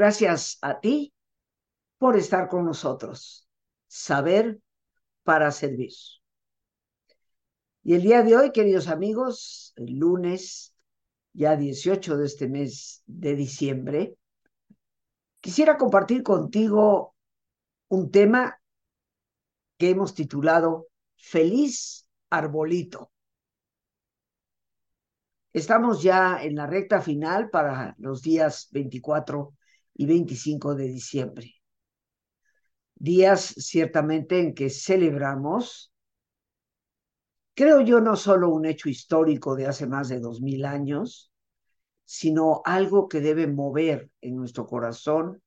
Gracias a ti por estar con nosotros. Saber para servir. Y el día de hoy, queridos amigos, el lunes, ya 18 de este mes de diciembre, quisiera compartir contigo un tema que hemos titulado Feliz Arbolito. Estamos ya en la recta final para los días 24 y 25 de diciembre. Días ciertamente en que celebramos, creo yo, no solo un hecho histórico de hace más de dos mil años, sino algo que debe mover en nuestro corazón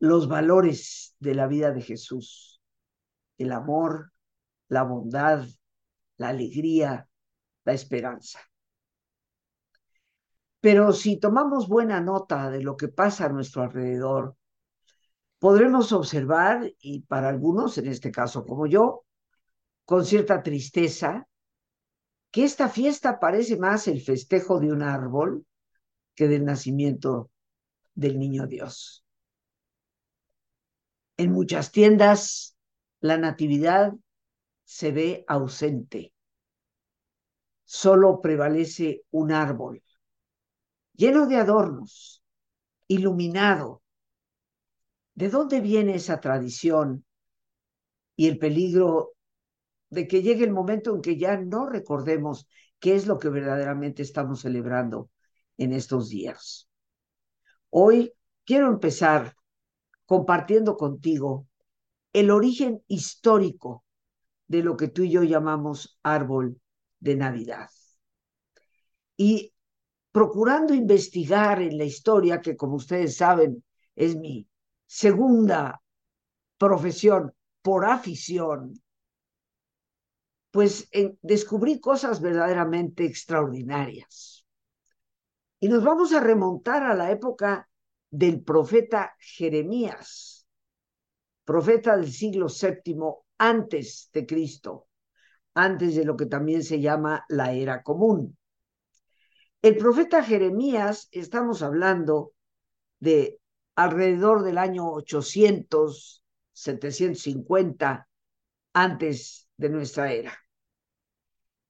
los valores de la vida de Jesús, el amor, la bondad, la alegría, la esperanza. Pero si tomamos buena nota de lo que pasa a nuestro alrededor, podremos observar, y para algunos, en este caso como yo, con cierta tristeza, que esta fiesta parece más el festejo de un árbol que del nacimiento del niño Dios. En muchas tiendas, la natividad se ve ausente. Solo prevalece un árbol lleno de adornos, iluminado. ¿De dónde viene esa tradición y el peligro de que llegue el momento en que ya no recordemos qué es lo que verdaderamente estamos celebrando en estos días? Hoy quiero empezar compartiendo contigo el origen histórico de lo que tú y yo llamamos árbol de Navidad. Y procurando investigar en la historia, que como ustedes saben es mi segunda profesión por afición, pues descubrí cosas verdaderamente extraordinarias. Y nos vamos a remontar a la época del profeta Jeremías, profeta del siglo VII antes de Cristo, antes de lo que también se llama la era común. El profeta Jeremías, estamos hablando de alrededor del año 800, 750 antes de nuestra era.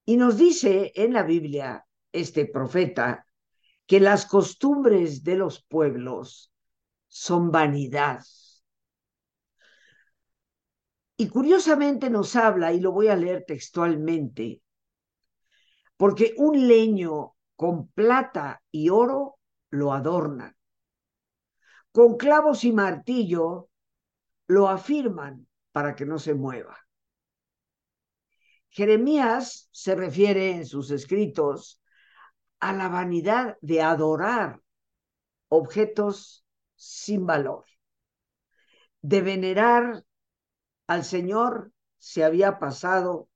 Y nos dice en la Biblia este profeta que las costumbres de los pueblos son vanidad. Y curiosamente nos habla, y lo voy a leer textualmente, porque un leño con plata y oro lo adornan. Con clavos y martillo lo afirman para que no se mueva. Jeremías se refiere en sus escritos a la vanidad de adorar objetos sin valor, de venerar al Señor se había pasado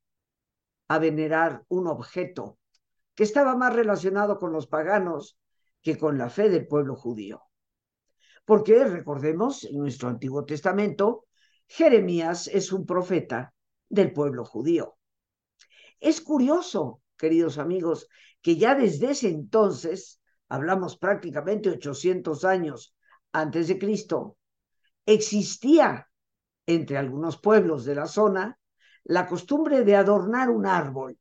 a venerar un objeto que estaba más relacionado con los paganos que con la fe del pueblo judío. Porque, recordemos, en nuestro Antiguo Testamento, Jeremías es un profeta del pueblo judío. Es curioso, queridos amigos, que ya desde ese entonces, hablamos prácticamente 800 años antes de Cristo, existía entre algunos pueblos de la zona la costumbre de adornar un árbol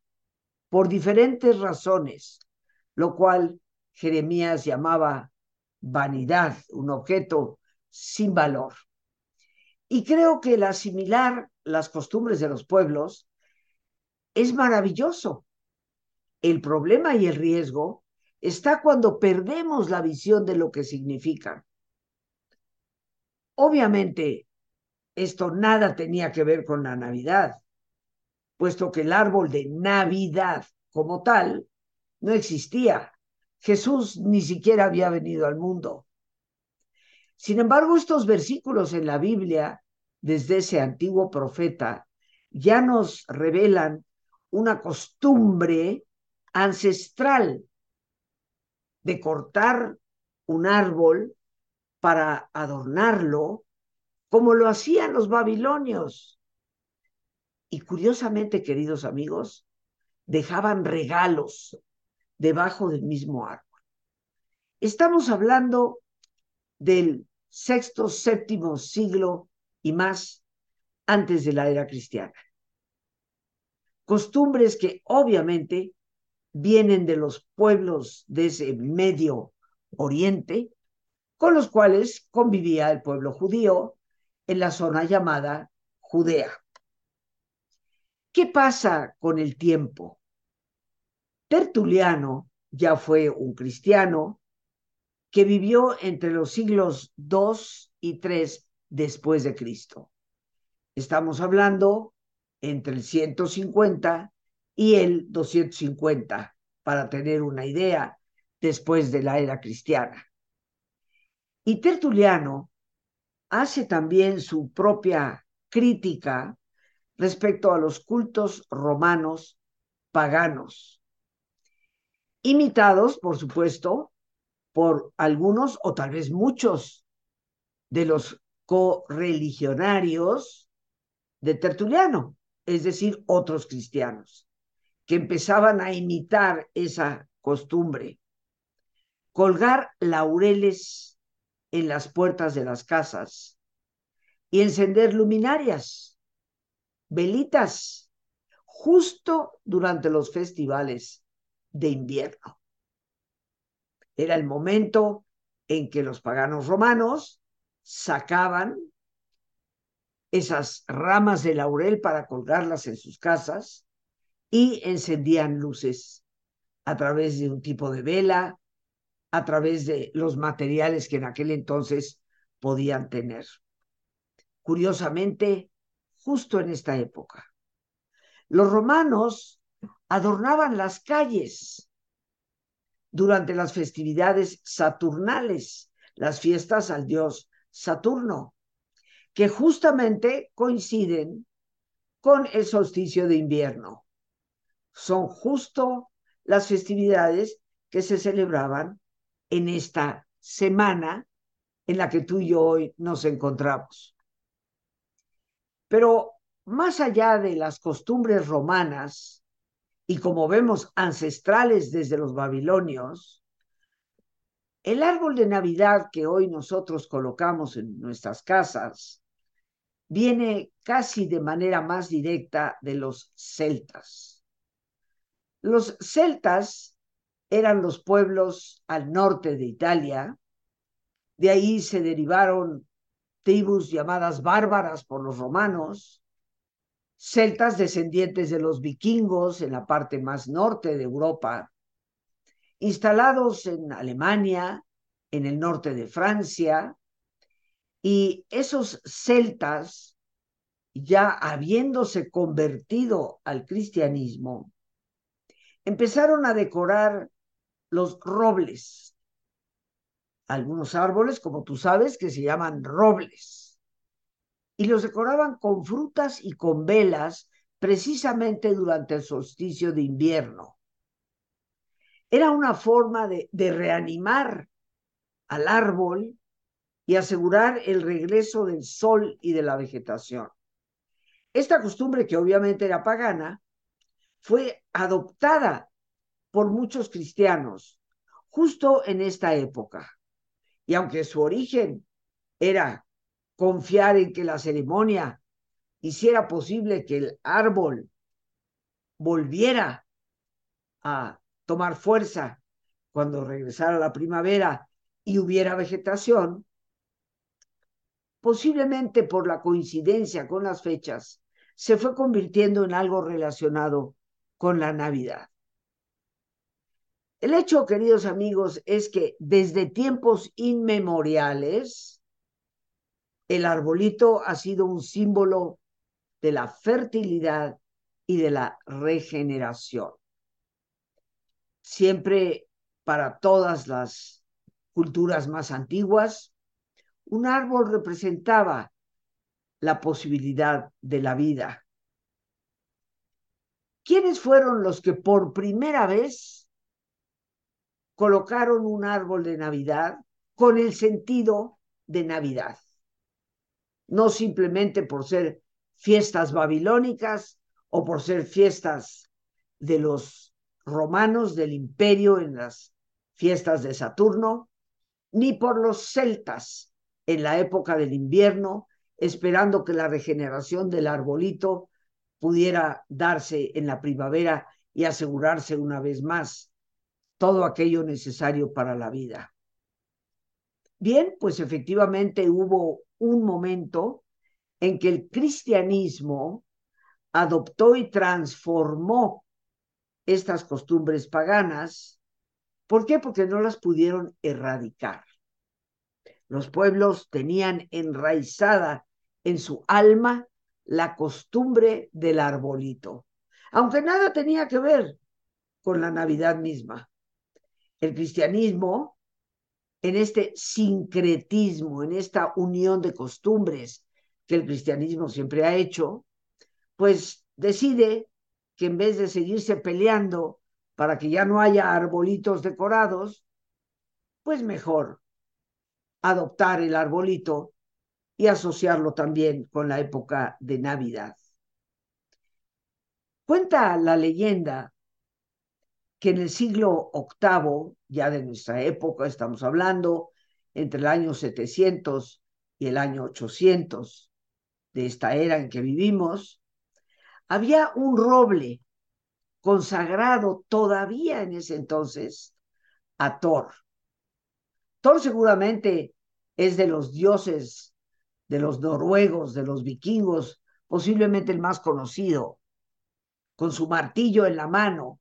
por diferentes razones, lo cual Jeremías llamaba vanidad, un objeto sin valor. Y creo que el asimilar las costumbres de los pueblos es maravilloso. El problema y el riesgo está cuando perdemos la visión de lo que significan. Obviamente, esto nada tenía que ver con la Navidad puesto que el árbol de Navidad como tal no existía. Jesús ni siquiera había venido al mundo. Sin embargo, estos versículos en la Biblia, desde ese antiguo profeta, ya nos revelan una costumbre ancestral de cortar un árbol para adornarlo, como lo hacían los babilonios. Y curiosamente, queridos amigos, dejaban regalos debajo del mismo árbol. Estamos hablando del sexto, séptimo siglo y más antes de la era cristiana. Costumbres que obviamente vienen de los pueblos de ese medio oriente, con los cuales convivía el pueblo judío en la zona llamada Judea. ¿Qué pasa con el tiempo? Tertuliano ya fue un cristiano que vivió entre los siglos 2 y 3 después de Cristo. Estamos hablando entre el 150 y el 250, para tener una idea, después de la era cristiana. Y Tertuliano hace también su propia crítica respecto a los cultos romanos paganos, imitados, por supuesto, por algunos o tal vez muchos de los correligionarios de Tertuliano, es decir, otros cristianos, que empezaban a imitar esa costumbre. Colgar laureles en las puertas de las casas y encender luminarias, velitas, justo durante los festivales de invierno. Era el momento en que los paganos romanos sacaban esas ramas de laurel para colgarlas en sus casas y encendían luces a través de un tipo de vela, a través de los materiales que en aquel entonces podían tener. Curiosamente, justo en esta época, los romanos adornaban las calles durante las festividades saturnales, las fiestas al dios Saturno, que justamente coinciden con el solsticio de invierno. Son justo las festividades que se celebraban en esta semana en la que tú y yo hoy nos encontramos. Pero más allá de las costumbres romanas y como vemos ancestrales desde los babilonios, el árbol de Navidad que hoy nosotros colocamos en nuestras casas viene casi de manera más directa de los celtas. Los celtas eran los pueblos al norte de Italia, de ahí se derivaron tribus llamadas bárbaras por los romanos, celtas descendientes de los vikingos en la parte más norte de Europa, instalados en Alemania, en el norte de Francia, y esos celtas, ya habiéndose convertido al cristianismo, empezaron a decorar los robles. Algunos árboles, como tú sabes, que se llaman robles. Y los decoraban con frutas y con velas precisamente durante el solsticio de invierno. Era una forma de, de reanimar al árbol y asegurar el regreso del sol y de la vegetación. Esta costumbre, que obviamente era pagana, fue adoptada por muchos cristianos justo en esta época. Y aunque su origen era confiar en que la ceremonia hiciera posible que el árbol volviera a tomar fuerza cuando regresara la primavera y hubiera vegetación, posiblemente por la coincidencia con las fechas, se fue convirtiendo en algo relacionado con la Navidad. El hecho, queridos amigos, es que desde tiempos inmemoriales, el arbolito ha sido un símbolo de la fertilidad y de la regeneración. Siempre para todas las culturas más antiguas, un árbol representaba la posibilidad de la vida. ¿Quiénes fueron los que por primera vez colocaron un árbol de Navidad con el sentido de Navidad. No simplemente por ser fiestas babilónicas o por ser fiestas de los romanos del imperio en las fiestas de Saturno, ni por los celtas en la época del invierno, esperando que la regeneración del arbolito pudiera darse en la primavera y asegurarse una vez más todo aquello necesario para la vida. Bien, pues efectivamente hubo un momento en que el cristianismo adoptó y transformó estas costumbres paganas. ¿Por qué? Porque no las pudieron erradicar. Los pueblos tenían enraizada en su alma la costumbre del arbolito, aunque nada tenía que ver con la Navidad misma. El cristianismo, en este sincretismo, en esta unión de costumbres que el cristianismo siempre ha hecho, pues decide que en vez de seguirse peleando para que ya no haya arbolitos decorados, pues mejor adoptar el arbolito y asociarlo también con la época de Navidad. Cuenta la leyenda que en el siglo VIII, ya de nuestra época, estamos hablando entre el año 700 y el año 800 de esta era en que vivimos, había un roble consagrado todavía en ese entonces a Thor. Thor seguramente es de los dioses de los noruegos, de los vikingos, posiblemente el más conocido, con su martillo en la mano,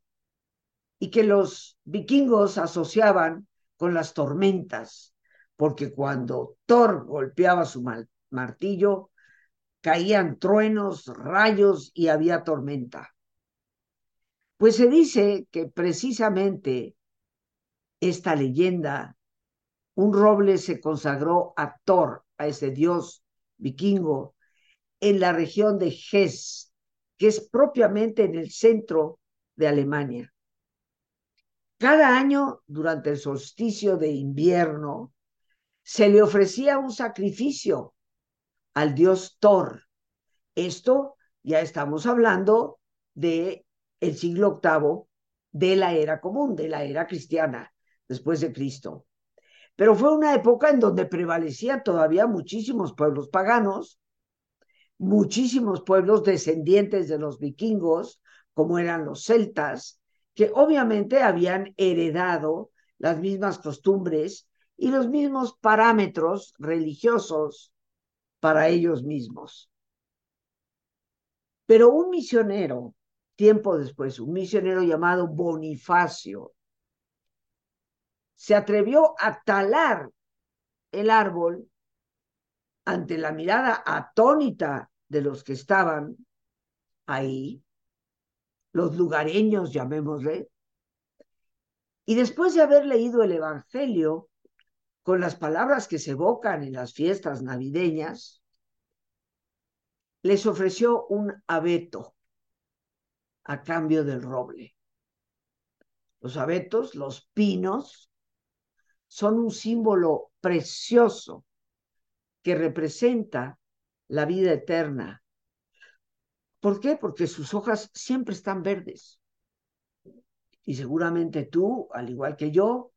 y que los vikingos asociaban con las tormentas, porque cuando Thor golpeaba su martillo, caían truenos, rayos y había tormenta. Pues se dice que precisamente esta leyenda, un roble se consagró a Thor, a ese dios vikingo, en la región de Hesse, que es propiamente en el centro de Alemania. Cada año, durante el solsticio de invierno, se le ofrecía un sacrificio al dios Thor. Esto ya estamos hablando de siglo VIII de la era común, de la era cristiana, después de Cristo. Pero fue una época en donde prevalecían todavía muchísimos pueblos paganos, muchísimos pueblos descendientes de los vikingos, como eran los celtas, que obviamente habían heredado las mismas costumbres y los mismos parámetros religiosos para ellos mismos. Pero un misionero, tiempo después, un misionero llamado Bonifacio, se atrevió a talar el árbol ante la mirada atónita de los que estaban ahí los lugareños, llamémosle, y después de haber leído el Evangelio con las palabras que se evocan en las fiestas navideñas, les ofreció un abeto a cambio del roble. Los abetos, los pinos, son un símbolo precioso que representa la vida eterna ¿Por qué? Porque sus hojas siempre están verdes. Y seguramente tú, al igual que yo,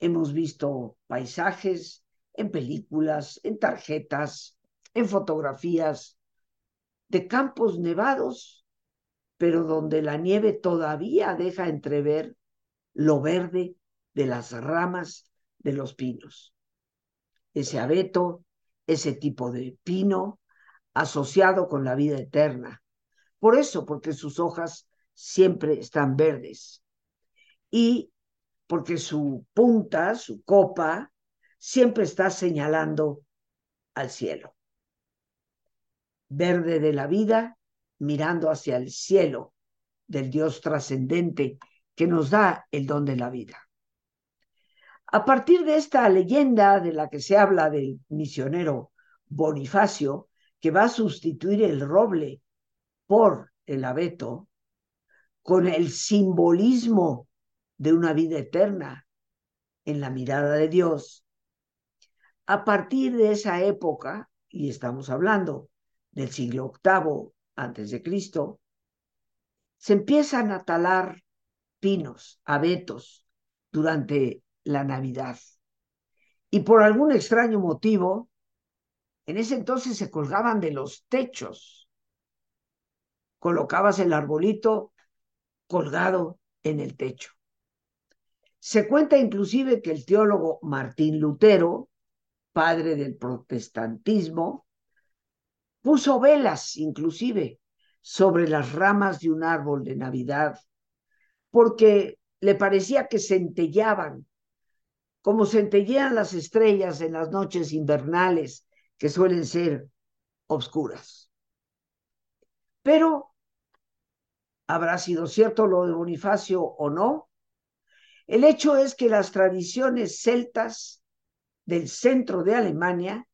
hemos visto paisajes en películas, en tarjetas, en fotografías de campos nevados, pero donde la nieve todavía deja entrever lo verde de las ramas de los pinos. Ese abeto, ese tipo de pino asociado con la vida eterna, por eso, porque sus hojas siempre están verdes. Y porque su punta, su copa, siempre está señalando al cielo. Verde de la vida, mirando hacia el cielo del Dios trascendente que nos da el don de la vida. A partir de esta leyenda de la que se habla del misionero Bonifacio, que va a sustituir el roble por el abeto con el simbolismo de una vida eterna en la mirada de Dios. A partir de esa época, y estamos hablando del siglo VIII antes de Cristo, se empiezan a talar pinos, abetos, durante la Navidad. Y por algún extraño motivo, En ese entonces se colgaban de los techos. Colocabas el arbolito colgado en el techo. Se cuenta inclusive que el teólogo Martín Lutero, padre del protestantismo, puso velas inclusive sobre las ramas de un árbol de Navidad, porque le parecía que centellaban, como centellean las estrellas en las noches invernales, que suelen ser obscuras. Pero, ¿habrá sido cierto lo de Bonifacio o no? El hecho es que las tradiciones celtas del centro de Alemania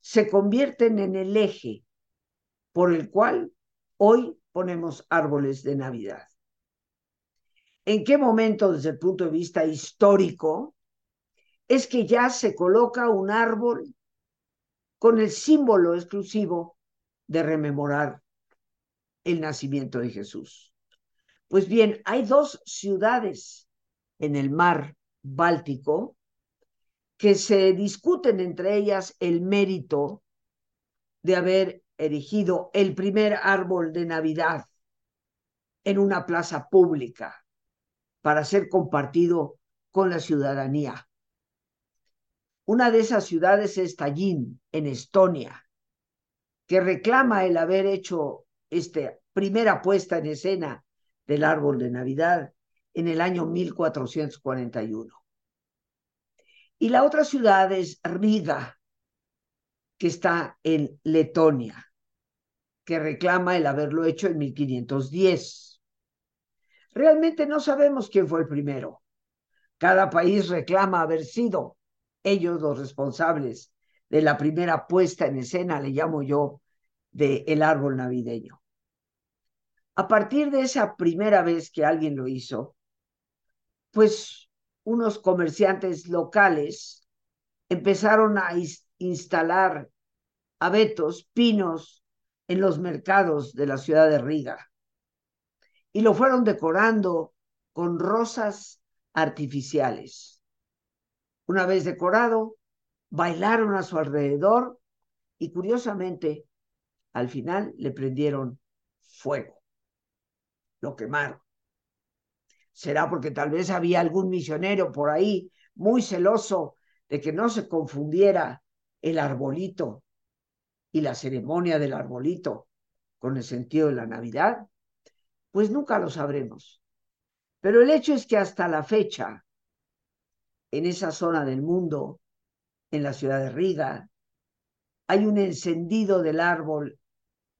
se convierten en el eje por el cual hoy ponemos árboles de Navidad. ¿En qué momento, desde el punto de vista histórico, es que ya se coloca un árbol con el símbolo exclusivo de rememorar el nacimiento de Jesús? Pues bien, hay dos ciudades en el mar Báltico que se discuten entre ellas el mérito de haber erigido el primer árbol de Navidad en una plaza pública para ser compartido con la ciudadanía. Una de esas ciudades es Tallinn, en Estonia, que reclama el haber hecho esta primera puesta en escena del árbol de Navidad en el año 1441. Y la otra ciudad es Riga, que está en Letonia, que reclama el haberlo hecho en 1510. Realmente no sabemos quién fue el primero. Cada país reclama haber sido ellos los responsables de la primera puesta en escena, le llamo yo, de el árbol navideño. A partir de esa primera vez que alguien lo hizo, pues unos comerciantes locales empezaron a instalar abetos, pinos en los mercados de la ciudad de Riga y lo fueron decorando con rosas artificiales. Una vez decorado, bailaron a su alrededor y curiosamente al final le prendieron fuego. Lo quemaron será porque tal vez había algún misionero por ahí muy celoso de que no se confundiera el arbolito y la ceremonia del arbolito con el sentido de la Navidad, pues nunca lo sabremos. Pero el hecho es que hasta la fecha, en esa zona del mundo, en la ciudad de Riga, hay un encendido del árbol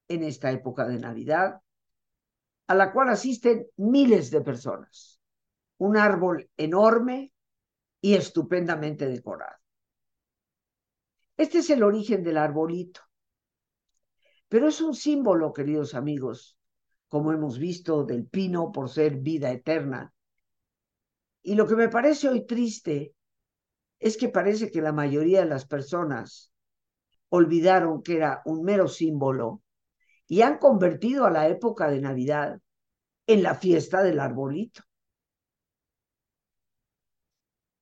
en esta época de Navidad a la cual asisten miles de personas. Un árbol enorme y estupendamente decorado. Este es el origen del arbolito. Pero es un símbolo, queridos amigos, como hemos visto, del pino por ser vida eterna. Y lo que me parece hoy triste es que parece que la mayoría de las personas olvidaron que era un mero símbolo y han convertido a la época de Navidad en la fiesta del arbolito.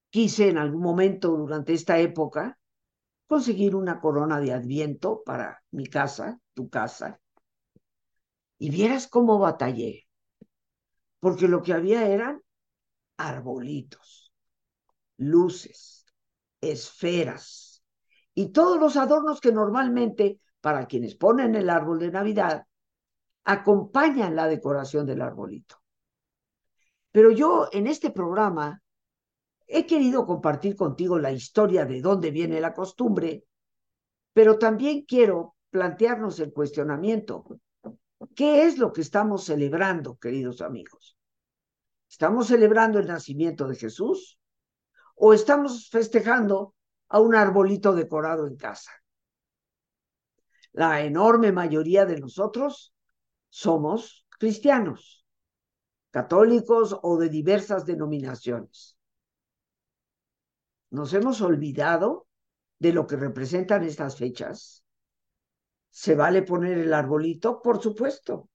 Quise en algún momento durante esta época conseguir una corona de adviento para mi casa, tu casa, y vieras cómo batallé, porque lo que había eran arbolitos, luces, esferas y todos los adornos que normalmente para quienes ponen el árbol de Navidad, acompañan la decoración del arbolito. Pero yo en este programa he querido compartir contigo la historia de dónde viene la costumbre, pero también quiero plantearnos el cuestionamiento. ¿Qué es lo que estamos celebrando, queridos amigos? ¿Estamos celebrando el nacimiento de Jesús o estamos festejando a un arbolito decorado en casa? La enorme mayoría de nosotros somos cristianos, católicos o de diversas denominaciones. Nos hemos olvidado de lo que representan estas fechas. ¿Se vale poner el arbolito? Por supuesto.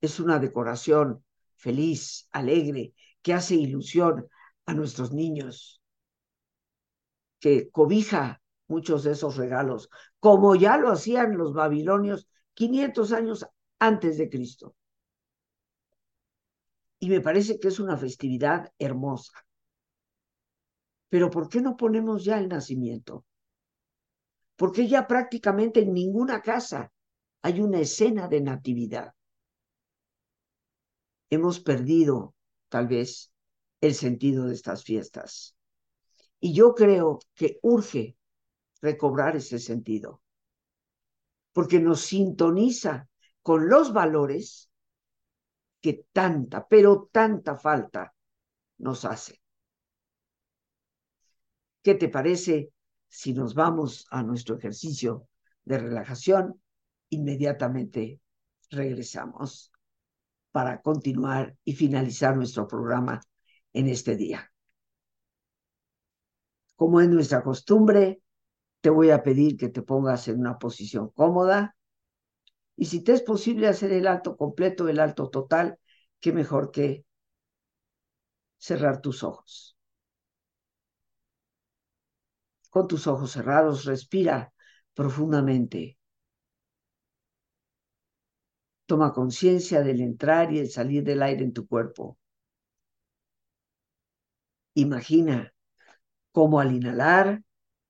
Es una decoración feliz, alegre, que hace ilusión a nuestros niños, que cobija muchos de esos regalos, como ya lo hacían los babilonios 500 años antes de Cristo. Y me parece que es una festividad hermosa. Pero ¿por qué no ponemos ya el nacimiento? Porque ya prácticamente en ninguna casa hay una escena de natividad. Hemos perdido, tal vez, el sentido de estas fiestas. Y yo creo que urge recobrar ese sentido, porque nos sintoniza con los valores que tanta, pero tanta falta nos hace. ¿Qué te parece si nos vamos a nuestro ejercicio de relajación? Inmediatamente regresamos para continuar y finalizar nuestro programa en este día. Como es nuestra costumbre, te voy a pedir que te pongas en una posición cómoda y si te es posible hacer el alto completo, el alto total, qué mejor que cerrar tus ojos. Con tus ojos cerrados, respira profundamente. Toma conciencia del entrar y el salir del aire en tu cuerpo. Imagina cómo al inhalar,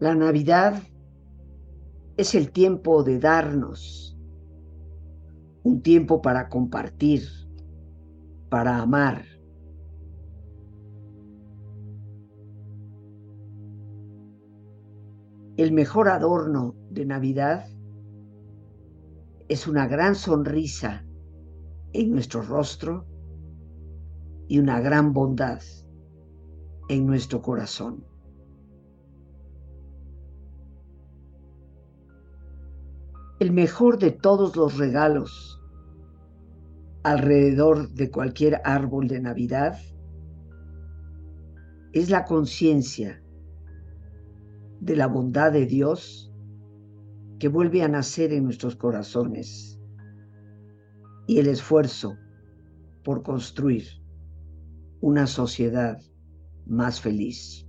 La Navidad es el tiempo de darnos, un tiempo para compartir, para amar. El mejor adorno de Navidad es una gran sonrisa en nuestro rostro y una gran bondad en nuestro corazón. El mejor de todos los regalos alrededor de cualquier árbol de Navidad es la conciencia de la bondad de Dios que vuelve a nacer en nuestros corazones y el esfuerzo por construir una sociedad más feliz.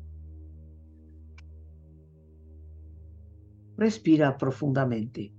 Respira profundamente.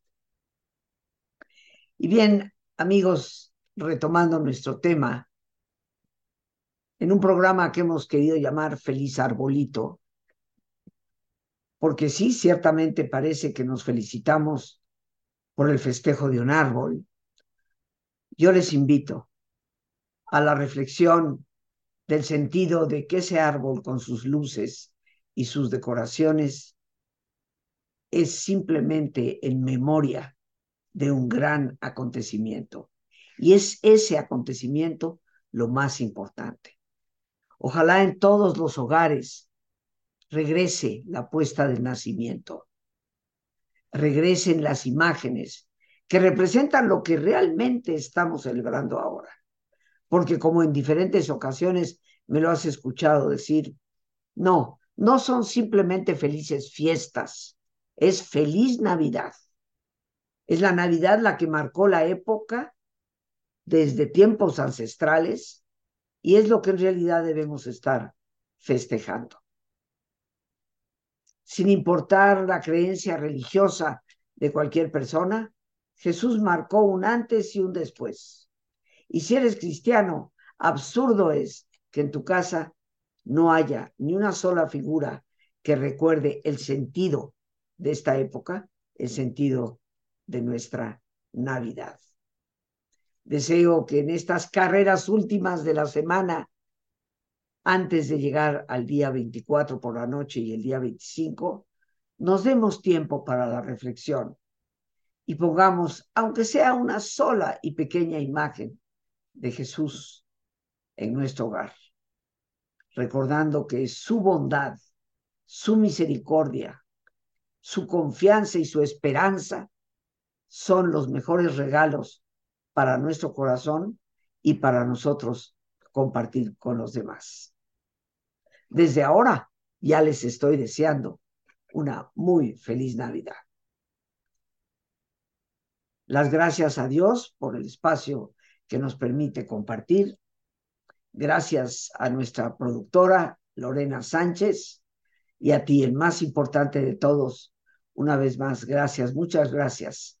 Y bien, amigos, retomando nuestro tema, en un programa que hemos querido llamar Feliz Arbolito, porque sí, ciertamente parece que nos felicitamos por el festejo de un árbol, yo les invito a la reflexión del sentido de que ese árbol con sus luces y sus decoraciones es simplemente en memoria de un gran acontecimiento. Y es ese acontecimiento lo más importante. Ojalá en todos los hogares regrese la puesta del nacimiento, regresen las imágenes que representan lo que realmente estamos celebrando ahora. Porque como en diferentes ocasiones me lo has escuchado decir, no, no son simplemente felices fiestas, es feliz Navidad. Es la Navidad la que marcó la época desde tiempos ancestrales y es lo que en realidad debemos estar festejando. Sin importar la creencia religiosa de cualquier persona, Jesús marcó un antes y un después. Y si eres cristiano, absurdo es que en tu casa no haya ni una sola figura que recuerde el sentido de esta época, el sentido de nuestra Navidad. Deseo que en estas carreras últimas de la semana, antes de llegar al día 24 por la noche y el día 25, nos demos tiempo para la reflexión y pongamos, aunque sea una sola y pequeña imagen de Jesús en nuestro hogar, recordando que su bondad, su misericordia, su confianza y su esperanza son los mejores regalos para nuestro corazón y para nosotros compartir con los demás. Desde ahora ya les estoy deseando una muy feliz Navidad. Las gracias a Dios por el espacio que nos permite compartir. Gracias a nuestra productora Lorena Sánchez y a ti, el más importante de todos. Una vez más, gracias, muchas gracias